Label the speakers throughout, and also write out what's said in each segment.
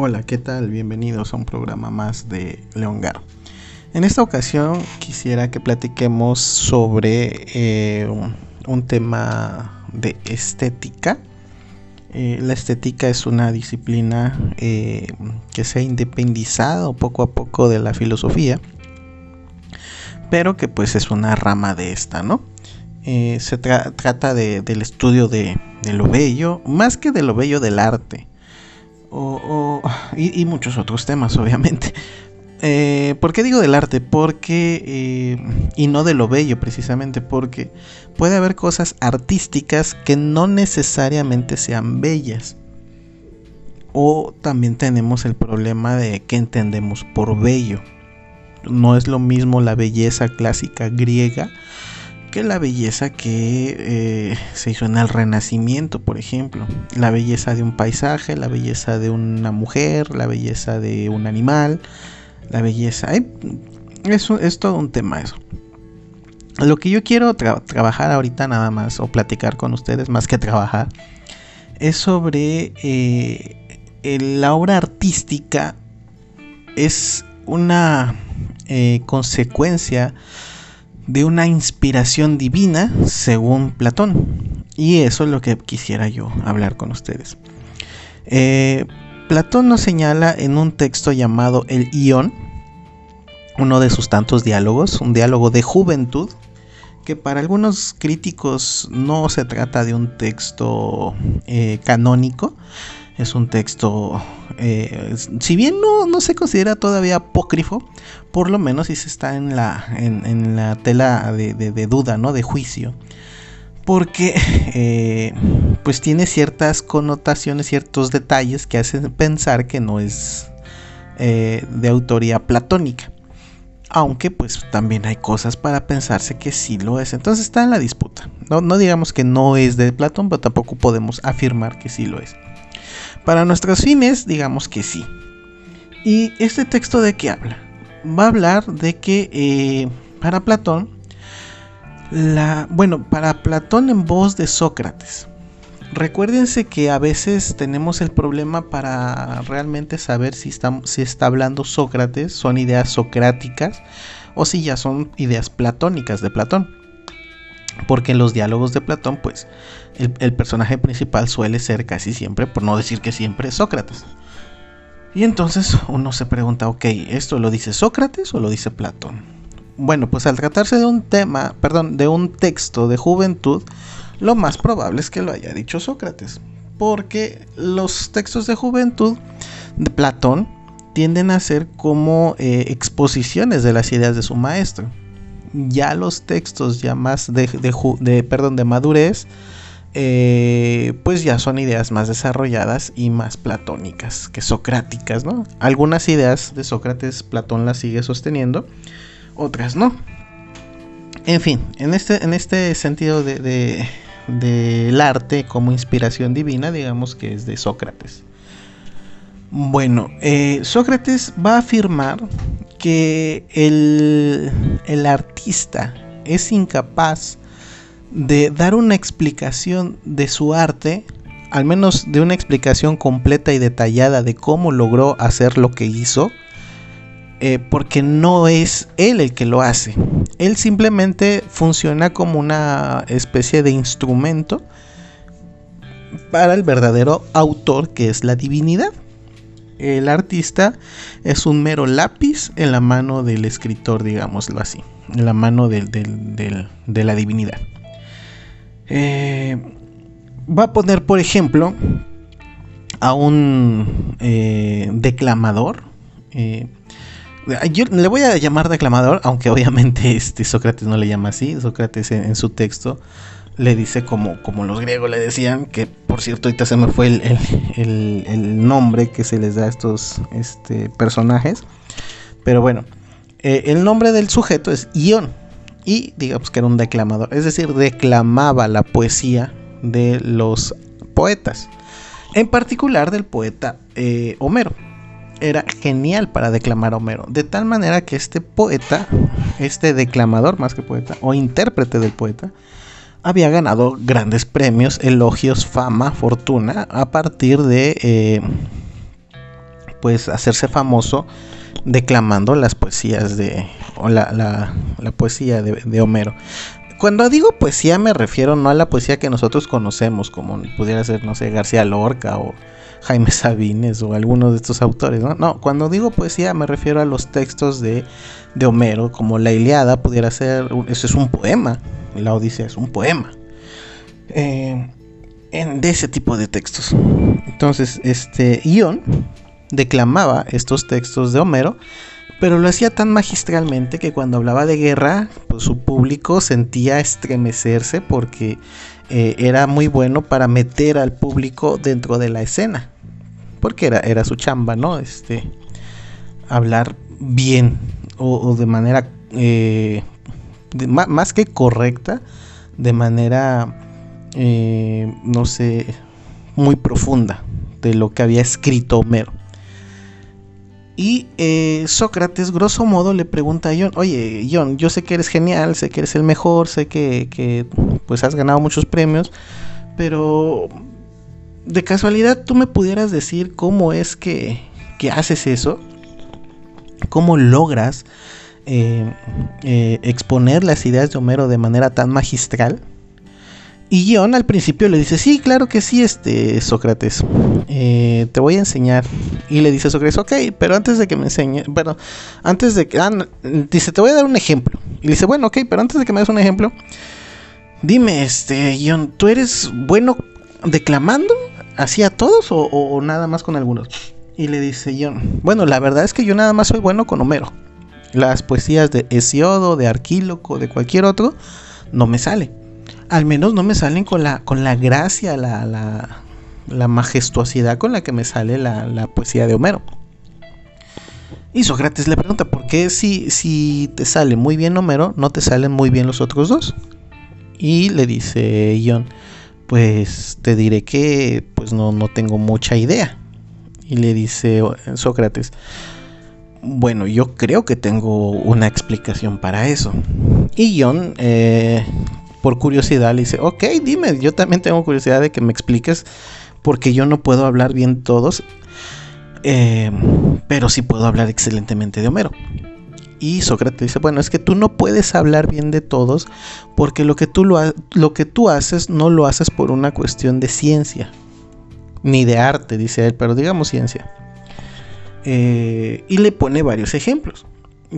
Speaker 1: Hola, ¿qué tal? Bienvenidos a un programa más de León Garo. En esta ocasión quisiera que platiquemos sobre eh, un, tema de estética. Eh, la estética es una disciplina eh, que se ha independizado poco a poco de la filosofía, pero que pues es una rama de esta, ¿no? se trata del estudio de, de lo bello, más que de lo bello del arte y, muchos otros temas, obviamente. Eh, ¿Por qué digo del arte? Porque, eh, y no de lo bello precisamente, porque puede haber cosas artísticas que no necesariamente sean bellas. O también tenemos el problema de qué entendemos por bello. No es lo mismo la belleza clásica griega la belleza que eh, se hizo en el Renacimiento, por ejemplo. La belleza de un paisaje, la belleza de una mujer, la belleza de un animal, la belleza... es todo un tema eso. Lo que yo quiero trabajar ahorita nada más, o platicar con ustedes más que trabajar, es sobre eh, la obra artística es una eh, consecuencia de una inspiración divina según Platón. Y eso es lo que quisiera yo hablar con ustedes. Eh, Platón nos señala en un texto llamado El Ión, uno de sus tantos diálogos, un diálogo de juventud, que para algunos críticos no se trata de un texto eh, canónico, es un texto, eh, si bien no, se considera todavía apócrifo, por lo menos sí se está en la, en, la tela de, duda, ¿no? De juicio. Porque eh, pues tiene ciertas connotaciones, ciertos detalles que hacen pensar que no es eh, de autoría platónica. Aunque pues también hay cosas para pensarse que sí lo es. Entonces está en la disputa. No, no digamos que no es de Platón, pero tampoco podemos afirmar que sí lo es. Para nuestros fines, digamos que sí. ¿Y este texto de qué habla? Va a hablar de que eh, para Platón, la, bueno, para Platón en voz de Sócrates. Recuérdense que a veces tenemos el problema para realmente saber si está, si está hablando Sócrates, son ideas socráticas o si ya son ideas platónicas de Platón. Porque en los diálogos de Platón, pues, el, personaje principal suele ser casi siempre, por no decir que siempre, Sócrates. Y entonces uno se pregunta, ok, ¿esto lo dice Sócrates o lo dice Platón? Bueno, pues al tratarse de un tema, perdón, de un texto de juventud, lo más probable es que lo haya dicho Sócrates. Porque los textos de juventud de Platón tienden a ser como eh, exposiciones de las ideas de su maestro ya los textos ya más de, perdón, de madurez, eh, pues ya son ideas más desarrolladas y más platónicas que socráticas, ¿no? Algunas ideas de Sócrates Platón las sigue sosteniendo, otras no. En fin, en este, en este sentido de, del arte como inspiración divina, digamos que es de Sócrates. Bueno, eh, Sócrates va a afirmar que el, artista es incapaz de dar una explicación de su arte, al menos de una explicación completa y detallada de cómo logró hacer lo que hizo, eh, porque no es él el que lo hace. Él simplemente funciona como una especie de instrumento para el verdadero autor que es la divinidad el artista es un mero lápiz en la mano del escritor, digámoslo así, en la mano de la divinidad. Eh, va a poner, por ejemplo, a un eh, declamador. Eh, yo le voy a llamar declamador, aunque obviamente este Sócrates no le llama así. Sócrates en su texto le dice como, como los griegos le decían, que por cierto ahorita se me fue el, nombre que se les da a estos este, personajes. Pero bueno, eh, el nombre del sujeto es Ion. Y digamos que era un declamador, es decir, declamaba la poesía de los poetas. En particular del poeta eh, Homero. Era genial para declamar Homero. De tal manera que este poeta, este declamador más que poeta, o intérprete del poeta, había ganado grandes premios, elogios, fama, fortuna a partir de eh, pues hacerse famoso declamando las poesías de o la, la, poesía de, de, Homero. Cuando digo poesía me refiero no a la poesía que nosotros conocemos, como pudiera ser, no sé, García Lorca o Jaime Sabines o alguno de estos autores, ¿no? No, cuando digo poesía me refiero a los textos de, de Homero, como la Iliada pudiera ser, eso es un poema, la Odisea es un poema. Eh, en, de ese tipo de textos. Entonces, este Ion declamaba estos textos de Homero, pero lo hacía tan magistralmente que cuando hablaba de guerra, pues su público sentía estremecerse porque eh, era muy bueno para meter al público dentro de la escena. Porque era, era su chamba, ¿no? Este, hablar bien o, de manera eh, más que correcta, de manera, eh, no sé, muy profunda de lo que había escrito Homero. Y eh, Sócrates, grosso modo, le pregunta a John, oye, John, yo sé que eres genial, sé que eres el mejor, sé que, pues has ganado muchos premios, pero de casualidad tú me pudieras decir cómo es que, que haces eso, cómo logras eh, eh, exponer las ideas de Homero de manera tan magistral. Y John al principio le dice, sí, claro que sí, este Sócrates, eh, te voy a enseñar. Y le dice Sócrates, ok, pero antes de que me enseñe, bueno, antes de que, ah, dice, te voy a dar un ejemplo. Y le dice, bueno, ok, pero antes de que me des un ejemplo, dime, este, John, ¿tú eres bueno declamando así a todos o, nada más con algunos? Y le dice John, bueno, la verdad es que yo nada más soy bueno con Homero. Las poesías de Hesiodo, de Arquíloco, de cualquier otro, no me salen al menos no me salen con la, con la gracia, la, la, majestuosidad con la que me sale la, poesía de Homero. Y Sócrates le pregunta, ¿por qué si, si te sale muy bien Homero, no te salen muy bien los otros dos? Y le dice John, pues te diré que pues no, no tengo mucha idea. Y le dice Sócrates, bueno, yo creo que tengo una explicación para eso. Y John eh, por curiosidad le dice, ok, dime, yo también tengo curiosidad de que me expliques porque yo no puedo hablar bien todos, eh, pero sí puedo hablar excelentemente de Homero. Y Sócrates dice, bueno, es que tú no puedes hablar bien de todos porque lo que tú, lo, lo que tú haces no lo haces por una cuestión de ciencia, ni de arte, dice él, pero digamos ciencia. Eh, y le pone varios ejemplos.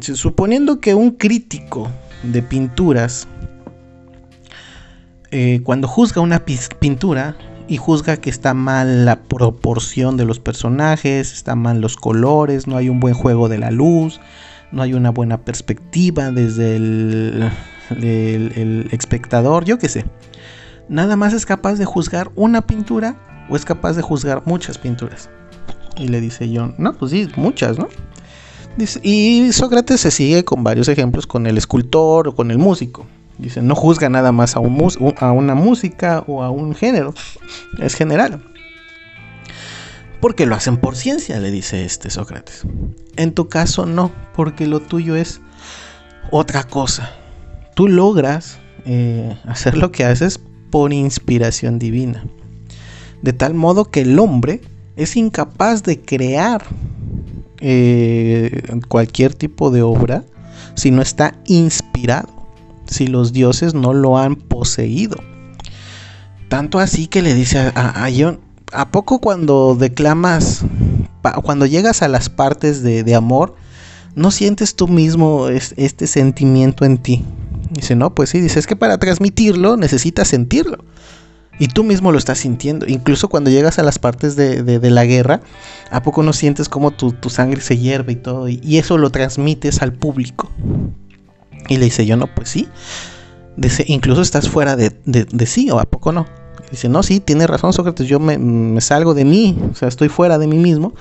Speaker 1: suponiendo que un crítico de pinturas eh, cuando juzga una pintura y juzga que está mal la proporción de los personajes, está mal los colores, no hay un buen juego de la luz, no hay una buena perspectiva desde el, espectador, yo qué sé. Nada más es capaz de juzgar una pintura o es capaz de juzgar muchas pinturas. Y le dice John, no, pues sí, muchas, ¿no? y Sócrates se sigue con varios ejemplos con el escultor o con el músico. Dice, no juzga nada más a, un a una música o a un género, es general. Porque lo hacen por ciencia, le dice este Sócrates. En tu caso no, porque lo tuyo es otra cosa. Tú logras eh, hacer lo que haces por inspiración divina. De tal modo que el hombre es incapaz de crear eh, cualquier tipo de obra si no está inspirado si los dioses no lo han poseído. Tanto así que le dice a, John, ¿a poco cuando declamas, cuando llegas a las partes de, amor, no sientes tú mismo este sentimiento en ti? Dice, no, pues sí, dice, es que para transmitirlo necesitas sentirlo. Y tú mismo lo estás sintiendo. Incluso cuando llegas a las partes de, la guerra, ¿a poco no sientes como tu, sangre se hierve y todo? y, eso lo transmites al público. Y le dice yo, no, pues sí. Dice, incluso estás fuera de, sí, o a poco no. Dice, no, sí, tiene razón Sócrates, yo me, salgo de mí, o sea, estoy fuera de mí mismo.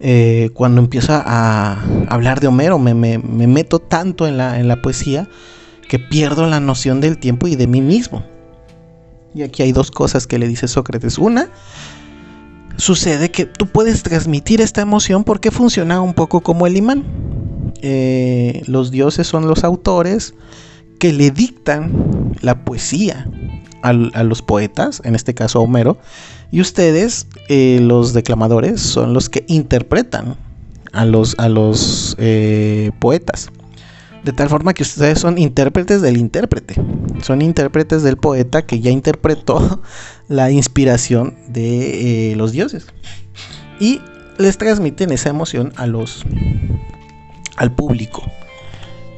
Speaker 1: Eh, cuando empiezo a hablar de Homero, me, meto tanto en la, en la poesía que pierdo la noción del tiempo y de mí mismo. Y aquí hay dos cosas que le dice Sócrates. Una, sucede que tú puedes transmitir esta emoción porque funciona un poco como el imán. Eh, los dioses son los autores que le dictan la poesía a, los poetas, en este caso a Homero, Y ustedes, eh, los declamadores, son los que interpretan a los, a los eh, poetas. De tal forma que ustedes son intérpretes del intérprete. Son intérpretes del poeta que ya interpretó la inspiración de los dioses. Y les transmiten esa emoción a los al público.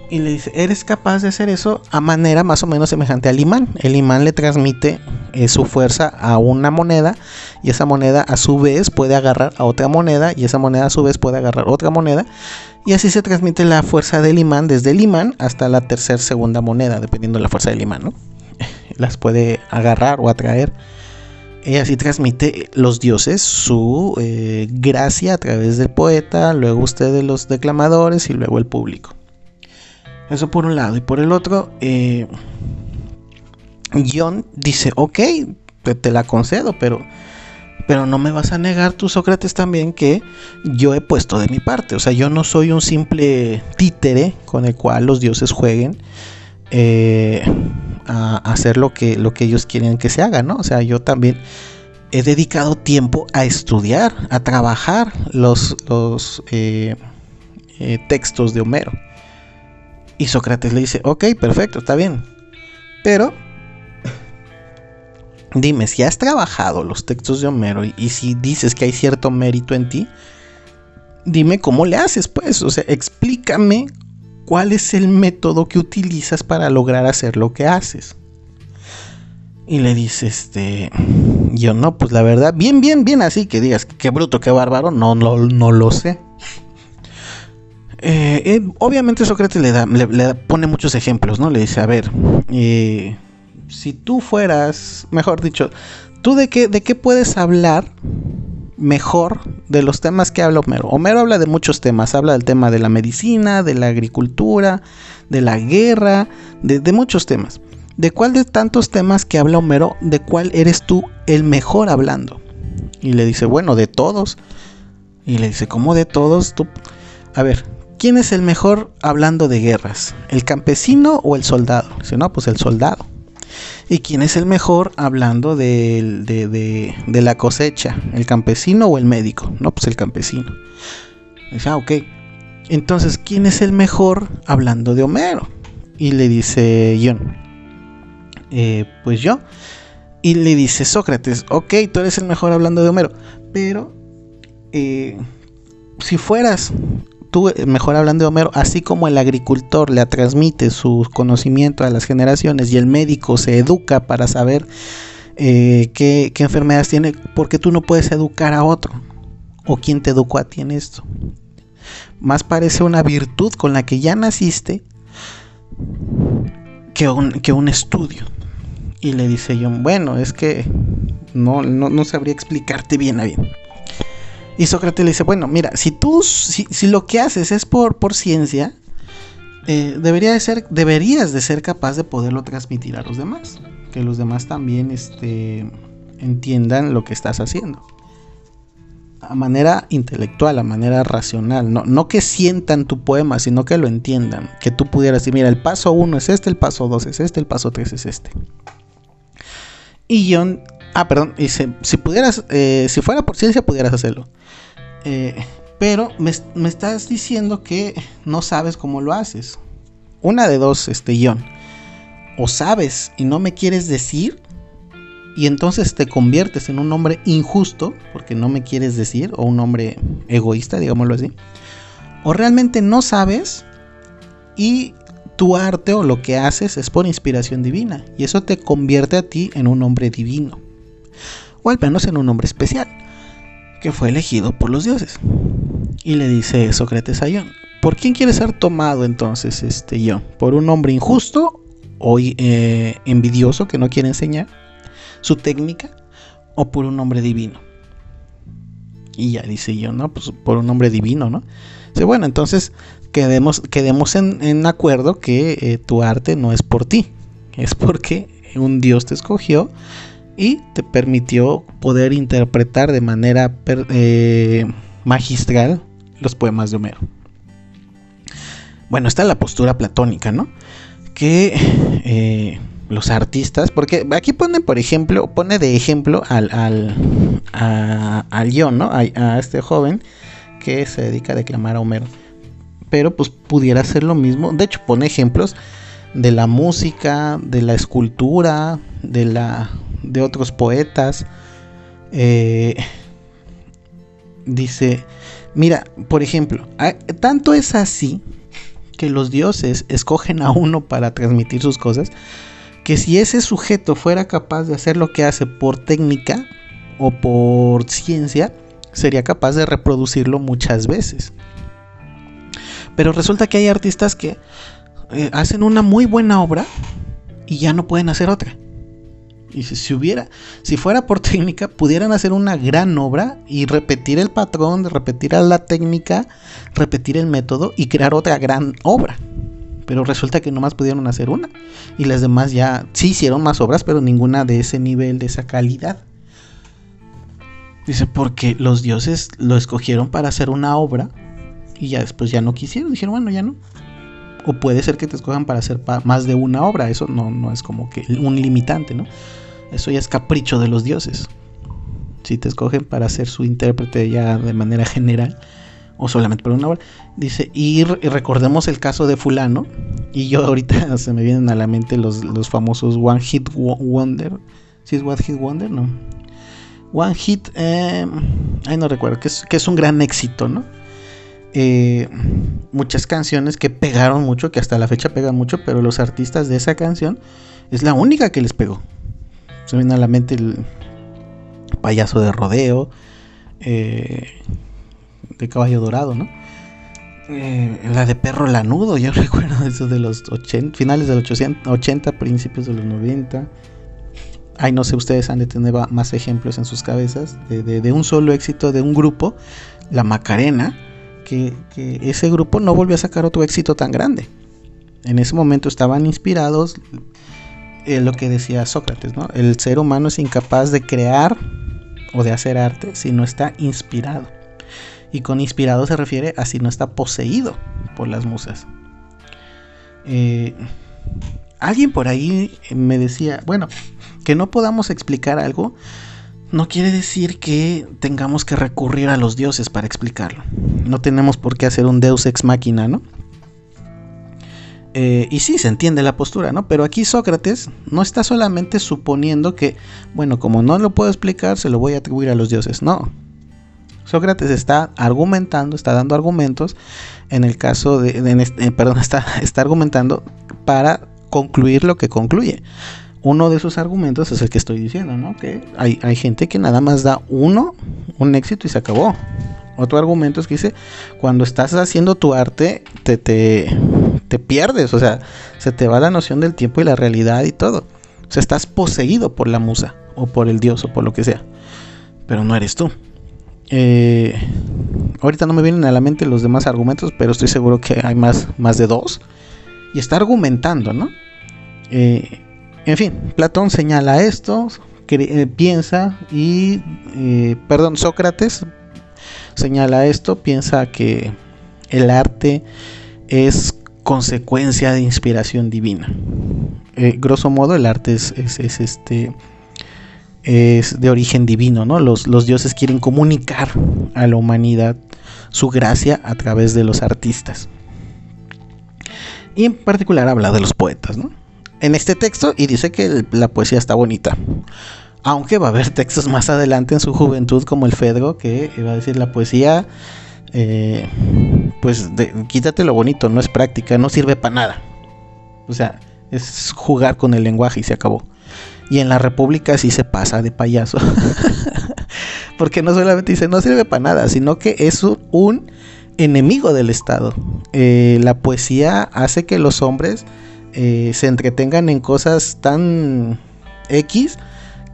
Speaker 1: Y le dice, eres capaz de hacer eso a manera más o menos semejante al imán. El imán le transmite eh, su fuerza a una moneda y esa moneda a su vez puede agarrar a otra moneda y esa moneda a su vez puede agarrar otra moneda. Y así se transmite la fuerza del imán desde el imán hasta la tercera segunda moneda, dependiendo de la fuerza del imán, ¿no? Las puede agarrar o atraer. Y así transmite los dioses su eh, gracia a través del poeta, luego ustedes los declamadores y luego el público. Eso por un lado. Y por el otro, eh, John dice, ok, te, la concedo, pero, pero no me vas a negar tú, Sócrates, también que yo he puesto de mi parte. O sea, yo no soy un simple títere con el cual los dioses jueguen. Eh, a hacer lo que, lo que ellos quieren que se haga, ¿no? O sea, yo también he dedicado tiempo a estudiar, a trabajar los, los eh, eh, textos de Homero. Y Sócrates le dice, ok, perfecto, está bien. Pero, dime, si has trabajado los textos de Homero y, y si dices que hay cierto mérito en ti, dime cómo le haces, pues. O sea, explícame cuál es el método que utilizas para lograr hacer lo que haces. Y le dice, este, yo no, pues la verdad, bien, bien, bien así, que digas, qué bruto, qué bárbaro, no, no, no lo sé. Eh, eh, obviamente Sócrates le, da, le, pone muchos ejemplos, ¿no? Le dice, a ver, eh, si tú fueras, mejor dicho, ¿tú de qué, de qué puedes hablar mejor de los temas que habla Homero. Homero habla de muchos temas, habla del tema de la medicina, de la agricultura, de la guerra, de, muchos temas. ¿De cuál de tantos temas que habla Homero, de cuál eres tú el mejor hablando? Y le dice, bueno, de todos. Y le dice, ¿cómo de todos? Tú... A ver, ¿quién es el mejor hablando de guerras? ¿El campesino o el soldado? Dice, no, pues el soldado. ¿Y quién es el mejor hablando de, la cosecha? ¿El campesino o el médico? No, pues el campesino. Dice, ah, ok. Entonces, ¿quién es el mejor hablando de Homero? Y le dice John, eh, pues yo. Y le dice Sócrates, ok, tú eres el mejor hablando de Homero, pero eh, si fueras eh, mejor hablando de Homero, así como el agricultor le transmite su conocimiento a las generaciones y el médico se educa para saber eh, qué, enfermedades tiene, porque tú no puedes educar a otro. ¿O quién te educó a ti en esto? Más parece una virtud con la que ya naciste que un, que un estudio. Y le dice yo, bueno, es que no, no, no sabría explicarte bien a bien. Y Sócrates le dice, bueno, mira, si tú, si, lo que haces es por, por ciencia, eh, debería de ser, deberías de ser capaz de poderlo transmitir a los demás. Que los demás también este, entiendan lo que estás haciendo. A manera intelectual, a manera racional. No, no que sientan tu poema, sino que lo entiendan. Que tú pudieras decir, mira, el paso 1 es este, el paso 2 es este, el paso 3 es este. Y John, ah, perdón, dice, si pudieras, eh, si fuera por ciencia, pudieras hacerlo. Eh, pero me, estás diciendo que no sabes cómo lo haces. Una de dos, este John. O sabes y no me quieres decir. Y entonces te conviertes en un hombre injusto, porque no me quieres decir, o un hombre egoísta, digámoslo así. O realmente no sabes y tu arte o lo que haces es por inspiración divina. Y eso te convierte a ti en un hombre divino. O al menos en un hombre especial que fue elegido por los dioses. Y le dice Sócrates a Ion, ¿por quién quiere ser tomado entonces este Ion? ¿Por un hombre injusto o eh, envidioso que no quiere enseñar su técnica? ¿O por un hombre divino? Y ya dice yo, no, pues por un hombre divino, ¿no? Dice, bueno, entonces quedemos, quedemos en, acuerdo que eh, tu arte no es por ti, es porque un Dios te escogió y te permitió poder interpretar de manera eh, magistral los poemas de Homero. Bueno, está la postura platónica, ¿no? Que eh, los artistas, porque aquí ponen, por ejemplo, pone de ejemplo al, al guion, ¿no? A, este joven que se dedica a declamar a Homero. Pero pues pudiera ser lo mismo. De hecho, pone ejemplos de la música, de la escultura, de la de otros poetas. Eh, dice, mira, por ejemplo, tanto es así que los dioses escogen a uno para transmitir sus cosas, que si ese sujeto fuera capaz de hacer lo que hace por técnica o por ciencia, sería capaz de reproducirlo muchas veces. Pero resulta que hay artistas que eh, hacen una muy buena obra y ya no pueden hacer otra. Y si, hubiera, si fuera por técnica, pudieran hacer una gran obra y repetir el patrón, repetir la técnica, repetir el método y crear otra gran obra. Pero resulta que nomás pudieron hacer una. Y las demás ya sí hicieron más obras, pero ninguna de ese nivel, de esa calidad. Dice, porque los dioses lo escogieron para hacer una obra y ya después ya no quisieron. Dijeron, bueno, ya no. O puede ser que te escojan para hacer más de una obra. Eso no, no es como que un limitante, ¿no? Eso ya es capricho de los dioses. Si te escogen para ser su intérprete ya de manera general o solamente por una obra. Dice, y, recordemos el caso de fulano. Y yo ahorita se me vienen a la mente los, famosos One Hit Wonder. ¿Si es One Hit Wonder? No. One Hit, eh, ay no recuerdo, que es, que es un gran éxito, ¿no? Eh, muchas canciones que pegaron mucho, que hasta la fecha pegan mucho, pero los artistas de esa canción es la única que les pegó. Se viene a la mente el payaso de rodeo, eh, de caballo dorado, ¿no? Eh, la de perro lanudo, yo recuerdo eso de los 80, finales de los 80, principios de los 90. Ay, no sé, ustedes han de tener más ejemplos en sus cabezas de, un solo éxito de un grupo, la Macarena, que, ese grupo no volvió a sacar otro éxito tan grande. En ese momento estaban inspirados, eh, lo que decía Sócrates, ¿no? El ser humano es incapaz de crear o de hacer arte si no está inspirado. Y con inspirado se refiere a si no está poseído por las musas. Eh, alguien por ahí me decía, bueno, que no podamos explicar algo no quiere decir que tengamos que recurrir a los dioses para explicarlo. No tenemos por qué hacer un deus ex machina, ¿no? Eh, y sí, se entiende la postura, ¿no? Pero aquí Sócrates no está solamente suponiendo que, bueno, como no lo puedo explicar, se lo voy a atribuir a los dioses. No. Sócrates está argumentando, está dando argumentos en el caso de, eh, perdón, está, está argumentando para concluir lo que concluye. Uno de sus argumentos es el que estoy diciendo, ¿no? Que hay, hay gente que nada más da uno, un éxito y se acabó. Otro argumento es que dice, cuando estás haciendo tu arte, te, te, te pierdes, o sea, se te va la noción del tiempo y la realidad y todo. O sea, estás poseído por la musa, o por el dios, o por lo que sea. Pero no eres tú. Eh, ahorita no me vienen a la mente los demás argumentos, pero estoy seguro que hay más, más de dos. Y está argumentando, ¿no? Eh, en fin, Platón señala esto, eh, piensa y, perdón, Sócrates señala esto, piensa que el arte es consecuencia de inspiración divina. Eh, grosso modo, el arte es, este es de origen divino, ¿no? Los, los, dioses quieren comunicar a la humanidad su gracia a través de los artistas. Y en particular habla de los poetas, ¿no? En este texto y dice que la poesía está bonita. Aunque va a haber textos más adelante en su juventud como el Fedro que va a decir la poesía, eh, pues quítate lo bonito, no es práctica, no sirve para nada. O sea, es jugar con el lenguaje y se acabó. Y en la República sí se pasa de payaso. Porque no solamente dice no sirve para nada, sino que es un enemigo del Estado. Eh, la poesía hace que los hombres eh, se entretengan en cosas tan X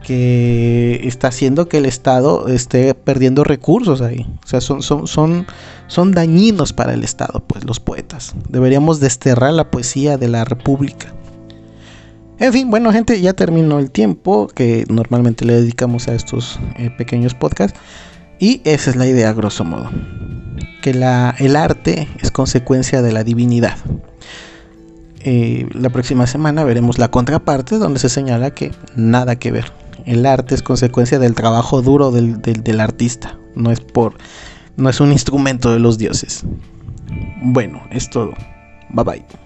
Speaker 1: que está haciendo que el Estado esté perdiendo recursos ahí. O sea, son, son, son, son dañinos para el Estado, pues los poetas. Deberíamos desterrar la poesía de la República. En fin, bueno gente, ya terminó el tiempo que normalmente le dedicamos a estos eh, pequeños podcasts. Y esa es la idea, grosso modo. Que la, el arte es consecuencia de la divinidad. Eh, la próxima semana veremos la contraparte donde se señala que nada que ver El arte es consecuencia del trabajo duro del, del artista, no es por no es un instrumento de los dioses. Bueno, es todo. Bye bye.